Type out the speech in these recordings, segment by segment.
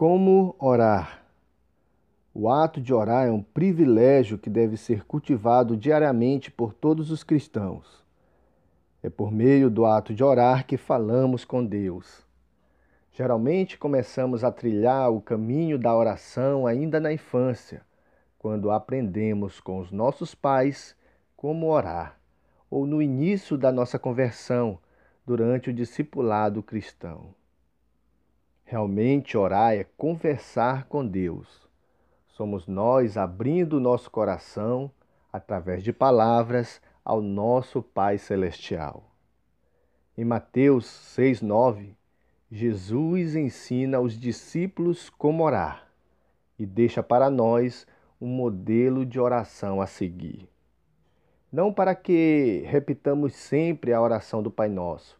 Como orar? O ato de orar é um privilégio que deve ser cultivado diariamente por todos os cristãos. É por meio do ato de orar que falamos com Deus. Geralmente começamos a trilhar o caminho da oração ainda na infância, quando aprendemos com os nossos pais como orar, ou no início da nossa conversão, durante o discipulado cristão. Realmente orar é conversar com Deus. Somos nós abrindo nosso coração através de palavras ao nosso Pai Celestial. Em Mateus 6,9, Jesus ensina aos discípulos como orar e deixa para nós um modelo de oração a seguir. Não para que repitamos sempre a oração do Pai Nosso,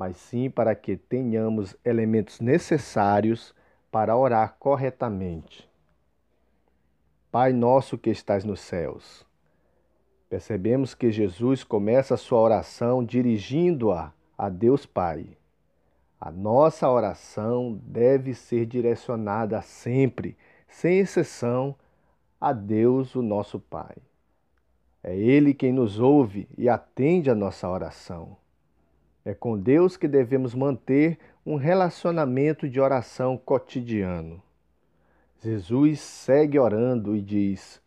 mas sim para que tenhamos elementos necessários para orar corretamente. Pai nosso que estás nos céus. Percebemos que Jesus começa a sua oração dirigindo-a a Deus Pai. A nossa oração deve ser direcionada sempre, sem exceção, a Deus, o nosso Pai. É Ele quem nos ouve e atende a nossa oração. É com Deus que devemos manter um relacionamento de oração cotidiano. Jesus segue orando e diz: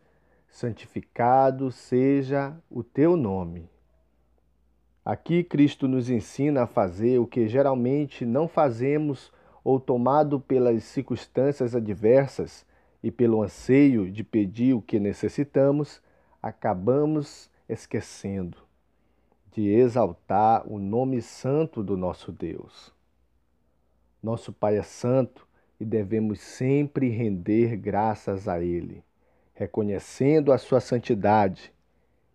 Santificado seja o teu nome. Aqui Cristo nos ensina a fazer o que geralmente não fazemos ou tomado pelas circunstâncias adversas e pelo anseio de pedir o que necessitamos, acabamos esquecendo de exaltar o nome santo do nosso Deus. Nosso Pai é santo e devemos sempre render graças a Ele, reconhecendo a Sua santidade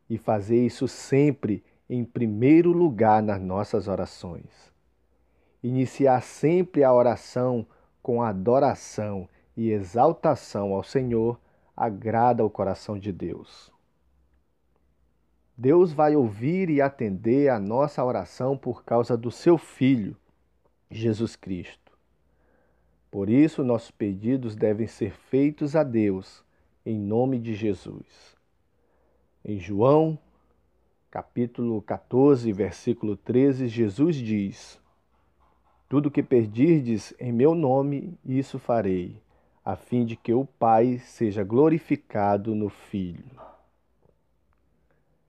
e fazer isso sempre em primeiro lugar nas nossas orações. Iniciar sempre a oração com adoração e exaltação ao Senhor agrada o coração de Deus. Deus vai ouvir e atender a nossa oração por causa do seu Filho, Jesus Cristo. Por isso, nossos pedidos devem ser feitos a Deus, em nome de Jesus. Em João, capítulo 14, versículo 13, Jesus diz: Tudo que pedirdes em meu nome, isso farei, a fim de que o Pai seja glorificado no Filho.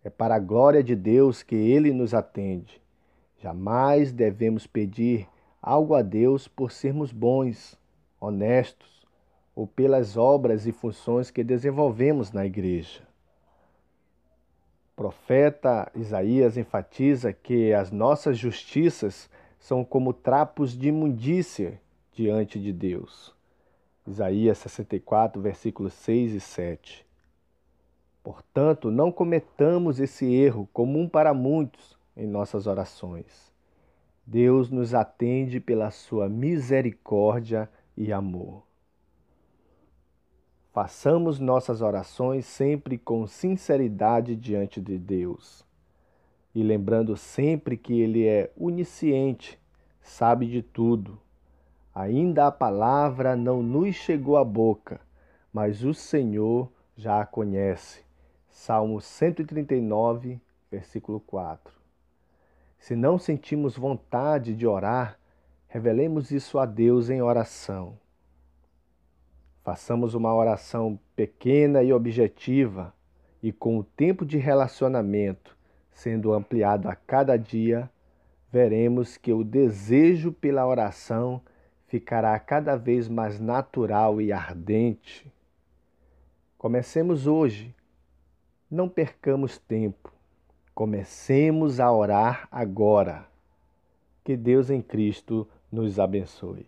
É para a glória de Deus que Ele nos atende. Jamais devemos pedir algo a Deus por sermos bons, honestos ou pelas obras e funções que desenvolvemos na igreja. O profeta Isaías enfatiza que as nossas justiças são como trapos de imundícia diante de Deus. Isaías 64, versículos 6 e 7. Portanto, não cometamos esse erro comum para muitos em nossas orações. Deus nos atende pela sua misericórdia e amor. Façamos nossas orações sempre com sinceridade diante de Deus e lembrando sempre que Ele é onisciente, sabe de tudo. Ainda a palavra não nos chegou à boca, mas o Senhor já a conhece. Salmo 139, versículo 4. Se não sentimos vontade de orar, revelemos isso a Deus em oração. Façamos uma oração pequena e objetiva e com o tempo de relacionamento sendo ampliado a cada dia, veremos que o desejo pela oração ficará cada vez mais natural e ardente. Comecemos hoje não percamos tempo. Comecemos a orar agora. Que Deus em Cristo nos abençoe.